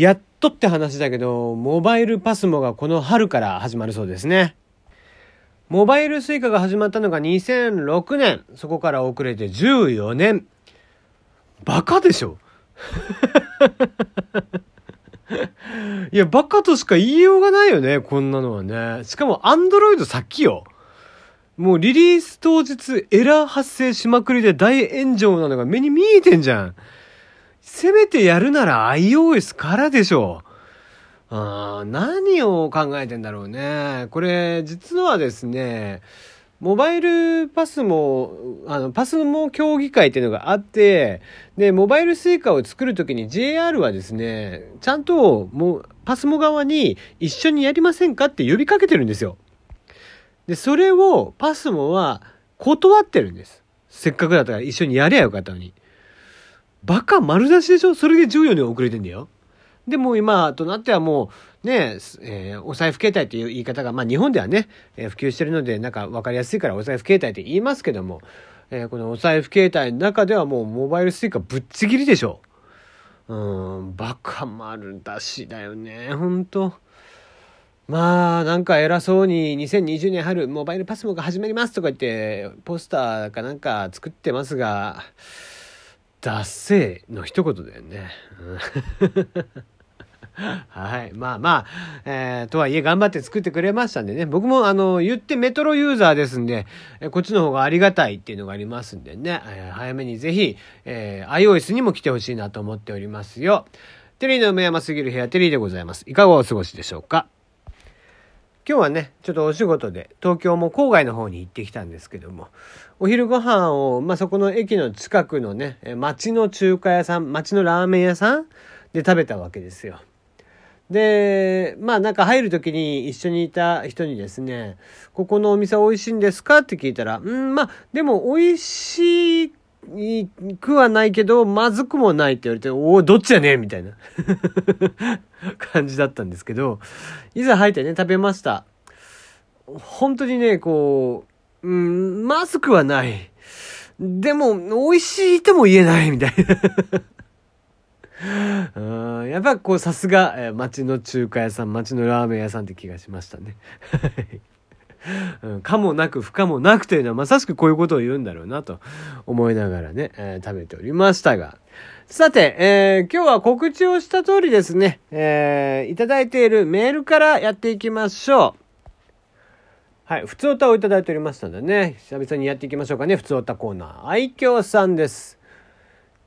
やっとって話だけど、モバイルパスモがこの春から始まるそうですね。モバイル suica が始まったのが2006年。そこから遅れて14年。バカでしょ？いや、バカとしか言いようがないよね、こんなのはね。しかも、アンドロイド先よ。もうリリース当日エラー発生しまくりで大炎上なのが目に見えてんじゃん。せめてやるなら iOS からでしょう。あ何を考えてんだろうね。これ、実はですね、モバイルパスも、あの、パスも協議会っていうのがあって、で、モバイル suica を作るときに JR はですね、ちゃんと、もう、パスモ側に一緒にやりませんかって呼びかけてるんですよ。で、それをパスモは断ってるんです。せっかくだったら一緒にやりゃよかったのに。バカ丸出しでしょ？それで14年遅れてんだよ。で、も今となってはもう、ね、えー、お財布携帯という言い方が、まあ日本ではね、えー、普及してるので、なんか分かりやすいからお財布携帯って言いますけども、えー、このお財布携帯の中ではもうモバイルスイカぶっちぎりでしょ。うん、バカ丸出しだよね、ほんと。まあ、なんか偉そうに2020年春モバイルパスモが始まりますとか言ってポスターかなんか作ってますが、脱せの一言だよね。はい。まあまあ、えー、とはいえ頑張って作ってくれましたんでね。僕もあの、言ってメトロユーザーですんで、えこっちの方がありがたいっていうのがありますんでね。えー、早めにぜひ、えー、iOS にも来てほしいなと思っておりますよ。テリーの梅山すぎる部屋テリーでございます。いかがお過ごしでしょうか今日はね、ちょっとお仕事で東京も郊外の方に行ってきたんですけども、お昼ご飯を、まあ、そこの駅の近くのね、町の中華屋さん、町のラーメン屋さんで食べたわけですよ。で、まあなんか入る時に一緒にいた人にですね、ここのお店美味しいんですか？って聞いたら、うん、まあでも美味しいいくはないけど、まずくもないって言われて、おお、どっちやねみたいな 感じだったんですけど、いざ入ってね、食べました。本当にね、こう、うん、まずくはない。でも、美味しいとも言えないみたいな うんやっぱこうさすが、え、町の中華屋さん町のラーメン屋さんって気がしましたね。うん、かもなく不可もなくというのはまさしくこういうことを言うんだろうなと思いながらね、えー、食べておりましたが。さて、えー、今日は告知をした通りですね、えー、いただいているメールからやっていきましょう。はい、普通歌をいただいておりましたのでね、久々にやっていきましょうかね、普通歌コーナー。愛嬌さんです。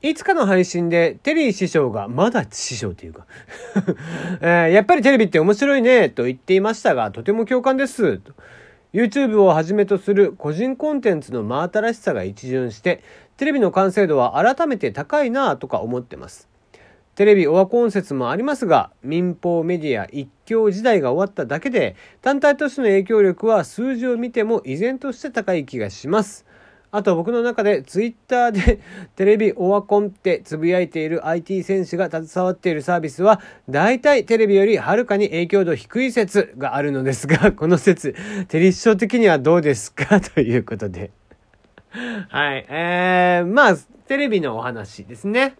いつかの配信でテリー師匠が、まだ師匠っていうか えー、やっぱりテレビって面白いね、と言っていましたが、とても共感です。YouTube をはじめとする個人コンテンツの真新しさが一巡して、テレビの完成度は改めて高いなぁとか思ってます。テレビオワコン説もありますが、民放メディア一強時代が終わっただけで、単体としての影響力は数字を見ても依然として高い気がします。あと僕の中でツイッターで テレビオワコンってつぶやいている IT 選手が携わっているサービスは大体テレビよりはるかに影響度低い説があるのですが、この説、テレビ師匠的にはどうですか？ということで。はい。えー、まあ、テレビのお話ですね。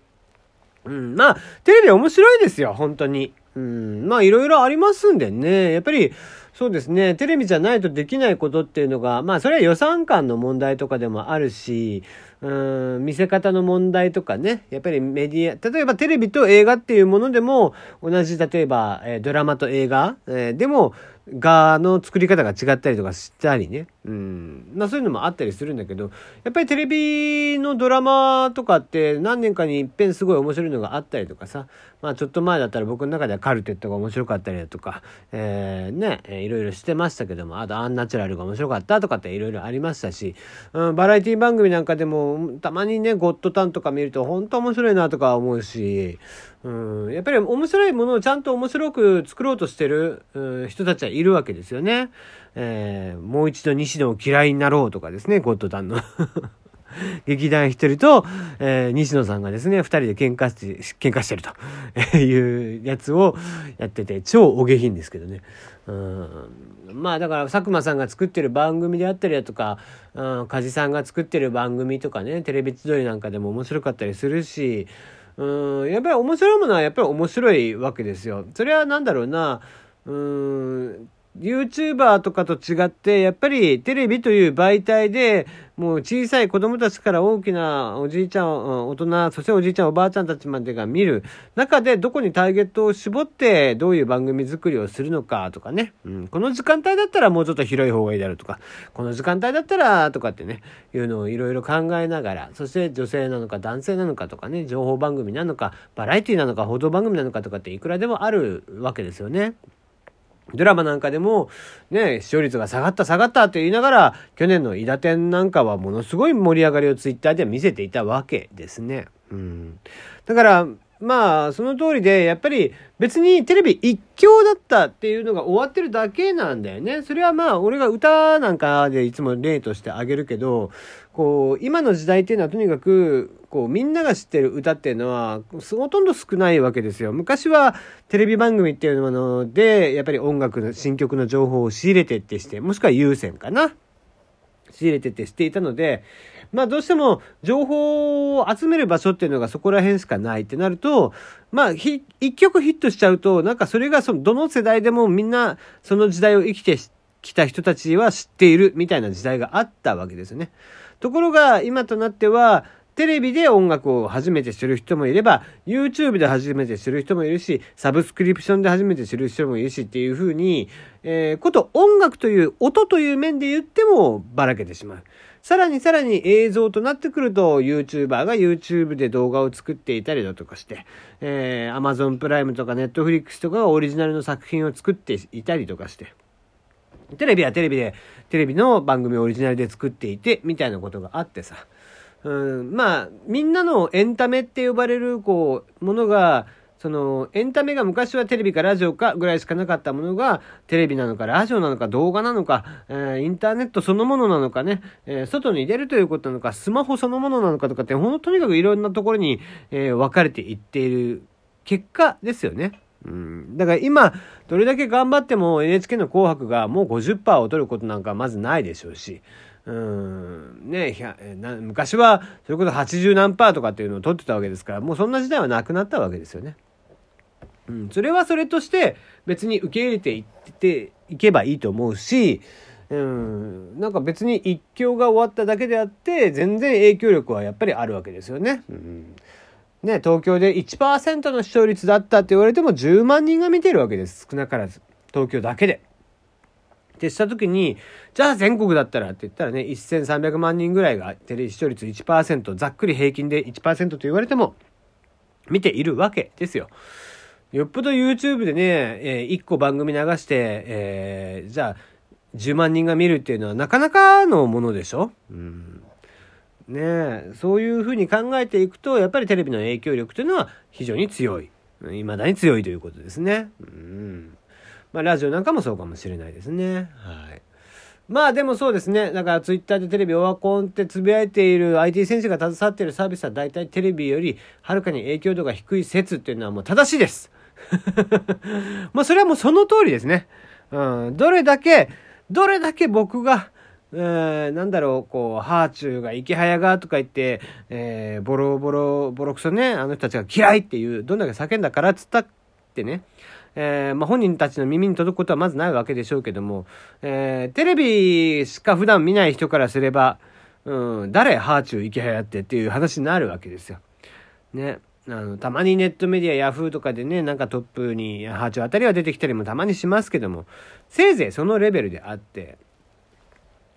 うん、まあ、テレビ面白いですよ、本当に。うん、まあ、いろいろありますんでね。やっぱり、そうですね。テレビじゃないとできないことっていうのが、まあそれは予算感の問題とかでもあるし、うん、見せ方の問題とかね。やっぱりメディア、例えばテレビと映画っていうものでも、同じ例えば、え、ドラマと映画、え、でも、画の作り方が違ったりとかしたりね。うん。まあそういうのもあったりするんだけど、やっぱりテレビのドラマとかって何年かに一遍すごい面白いのがあったりとかさ、まあちょっと前だったら僕の中ではカルテットが面白かったりだとか、えー、ね、いろいろしてましたけども、あとアンナチュラルが面白かったとかっていろいろありましたし、うん、バラエティ番組なんかでもたまにね、ゴッドタンとか見ると本当面白いなとか思うし、うん、やっぱり面白いものをちゃんと面白く作ろうとしてる、うん、人たちはいるわけですよね。えー、もう一度西野を嫌いになろうとかですね、ゴッドタンの 劇団一人と、えー、西野さんがですね、二人で喧嘩して、喧嘩してるというやつをやってて、超お下品ですけどね。うん、まあだから佐久間さんが作ってる番組であったりだとか、うん、梶さんが作ってる番組とかね、テレビ千鳥なんかでも面白かったりするし、うん、やっぱり面白いものはやっぱり面白いわけですよ。それはなんだろうな、うん、YouTuber とかと違って、やっぱりテレビという媒体で、もう小さい子供たちから大きなおじいちゃん、大人、そしておじいちゃん、おばあちゃんたちまでが見る。中で、どこにターゲットを絞って、どういう番組作りをするのかとかね、うん、この時間帯だったらもうちょっと広い方がいいだろうとか、この時間帯だったらとかってね、いうのをいろいろ考えながら、そして女性なのか男性なのかとかね、情報番組なのか、バラエティなのか、報道番組なのかとかっていくらでもあるわけですよね。ドラマなんかでも、ね、視聴率が下がった下がったって言いながら、去年の伊田店なんかはものすごい盛り上がりをツイッターでは見せていたわけですね。うん。だから、まあ、その通りで、やっぱり別にテレビ一強だったっていうのが終わってるだけなんだよね。それはまあ、俺が歌なんかでいつも例としてあげるけど、こう、今の時代っていうのはとにかく、こう、みんなが知ってる歌っていうのは、ほとんど少ないわけですよ。昔はテレビ番組っていうもので、やっぱり音楽の、新曲の情報を仕入れてってして、もしくは優先かな。仕入れてってしていたので、まあどうしても情報を集める場所っていうのがそこら辺しかないってなると、まあ一曲ヒットしちゃうと、なんかそれがそのどの世代でもみんなその時代を生きてきた人たちは知っているみたいな時代があったわけですね。ところが今となっては、テレビで音楽を初めて知る人もいれば、YouTube で初めて知る人もいるし、サブスクリプションで初めて知る人もいるしっていう風に、えー、こと音楽という音という面で言ってもばらけてしまう。さらにさらに映像となってくると、YouTuber が YouTube で動画を作っていたりだとかして、えー、Amazon プライムとか Netflix とかがオリジナルの作品を作っていたりとかして、テレビはテレビで、テレビの番組をオリジナルで作っていて、みたいなことがあってさ、うん、まあ、みんなのエンタメって呼ばれる、こう、ものが、その、エンタメが昔はテレビかラジオかぐらいしかなかったものが、テレビなのかラジオなのか動画なのか、えー、インターネットそのものなのかね、えー、外に出るということなのか、スマホそのものなのかとかって、ほんとにかくいろんなところに、えー、分かれていっている結果ですよね。うん、だから今、どれだけ頑張っても NHK の紅白がもう50%を取ることなんかまずないでしょうし、うんね昔はそれこそ80何パーとかっていうのを取ってたわけですからもうそんな時代はなくなったわけですよね。うん、それはそれとして別に受け入れていっていけばいいと思うし、うん、なんか別に一強が終わっただけであって全然影響力はやっぱりあるわけですよね。うんね、東京で1%の視聴率だったって言われても10万人が見てるわけです。少なからず。東京だけで。ってした時に、じゃあ全国だったらって言ったらね、1300万人ぐらいがテレビ視聴率1%、ざっくり平均で1%と言われても、見ているわけですよ。よっぽど YouTube でね、えー、1個番組流して、えー、じゃあ10万人が見るっていうのはなかなかのものでしょ？うん。ねそういうふうに考えていくと、やっぱりテレビの影響力というのは非常に強い。未だに強いということですね。うん。まあ、ラジオなんかもそうかもしれないですね。はい。まあでもそうですね。だからツイッターでテレビオワコンってつぶやいている IT 選手が携わっているサービスは大体テレビよりはるかに影響度が低い説っていうのはもう正しいです。まあそれはもうその通りですね。うん。どれだけ、どれだけ僕が、えー、なんだろう、こう、ハーチューが池早がとか言って、えー、ボロボロ、ボロクソね、あの人たちが嫌いっていう、どんだけ叫んだからっつったってね、えー、まあ、本人たちの耳に届くことはまずないわけでしょうけども、えー、テレビしか普段見ない人からすれば、うん、誰ハーチュー池早ってっていう話になるわけですよ。ね。あの、たまにネットメディア、ヤフーとかでね、なんかトップにハーチューあたりは出てきたりもたまにしますけども、せいぜいそのレベルであって、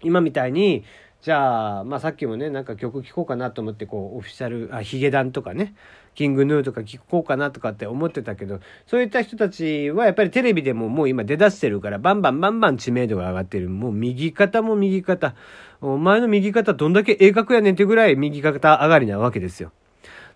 今みたいに、じゃあ、まあさっきもね、なんか曲聴こうかなと思って、こう、オフィシャル、あ、ヒゲダンとかね、キングヌーとか聴こうかなとかって思ってたけど、そういった人たちはやっぱりテレビでももう今出だしてるから、バンバンバンバン知名度が上がってる。もう右肩も右肩。お前の右肩どんだけ鋭角やねんってぐらい右肩上がりなわけですよ。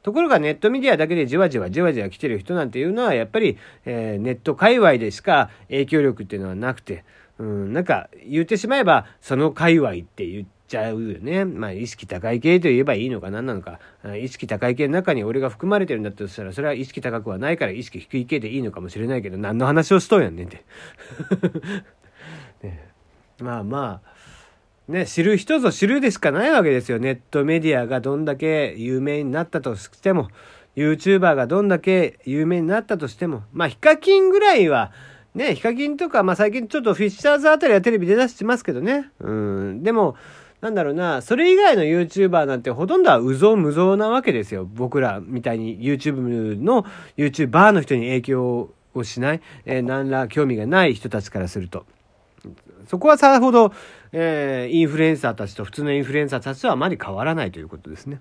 ところがネットメディアだけでじわじわじわじわ来てる人なんていうのはやっぱり、えー、ネット界隈でしか影響力っていうのはなくて、うん、なんか言ってしまえばその界隈って言っちゃうよね。まあ、意識高い系と言えばいいのか何なのか。意識高い系の中に俺が含まれてるんだとしたら、それは意識高くはないから意識低い系でいいのかもしれないけど、何の話をしとんやんねんって。ね、まあまあ、ね、知る人ぞ知るでしかないわけですよ。ネットメディアがどんだけ有名になったとしても。YouTuber がどんだけ有名になったとしても、まあ、ヒカキンぐらいは、ね、ヒカキンとか、まあ、最近ちょっとフィッシャーズあたりはテレビ出だしてますけどね。うん。でも、なんだろうな、それ以外の YouTuber なんてほとんどはうぞうむぞうなわけですよ。僕らみたいに YouTube の YouTuber の人に影響をしない、えー、何ら興味がない人たちからすると。そこはさほど、えー、インフルエンサーたちと普通のインフルエンサーたちとはあまり変わらないということですね。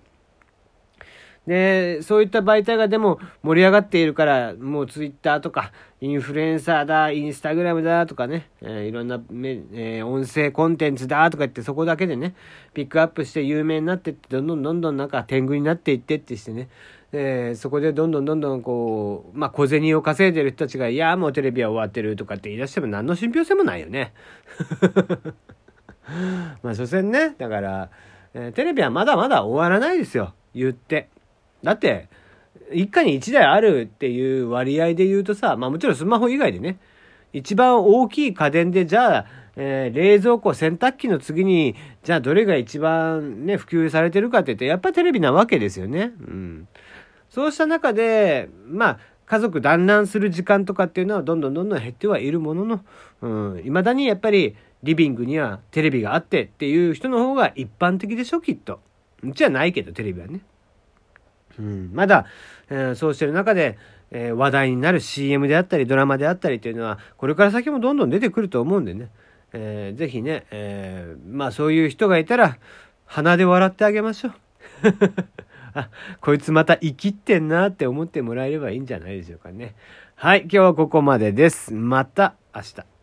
で、そういった媒体がでも盛り上がっているから、もうツイッターとか、インフルエンサーだ、インスタグラムだとかね、えー、いろんなめ、えー、音声コンテンツだとか言ってそこだけでね、ピックアップして有名になってって、どんどんどんどんなんか天狗になっていってってしてね、えー、そこでどんどんどんどんこう、まあ小銭を稼いでる人たちが、いや、もうテレビは終わってるとかって言い出しても何の信憑性もないよね。まあ所詮ね、だから、えー、テレビはまだまだ終わらないですよ、言って。だって、一家に一台あるっていう割合で言うとさ、まあもちろんスマホ以外でね、一番大きい家電で、じゃあ、えー、冷蔵庫、洗濯機の次に、じゃあどれが一番ね、普及されてるかって言って、やっぱりテレビなわけですよね。うん。そうした中で、まあ、家族団らんする時間とかっていうのはどんどんどんどん減ってはいるものの、うん、未だにやっぱりリビングにはテレビがあってっていう人の方が一般的でしょ、きっと。うちはないけど、テレビはね。うん、まだ、えー、そうしてる中で、えー、話題になる CM であったりドラマであったりというのはこれから先もどんどん出てくると思うんでね、えー、ぜひね、えー、まあそういう人がいたら鼻で笑ってあげましょう。あ、こいつまた生きってんなって思ってもらえればいいんじゃないでしょうかね。はい、今日はここまでです。また明日。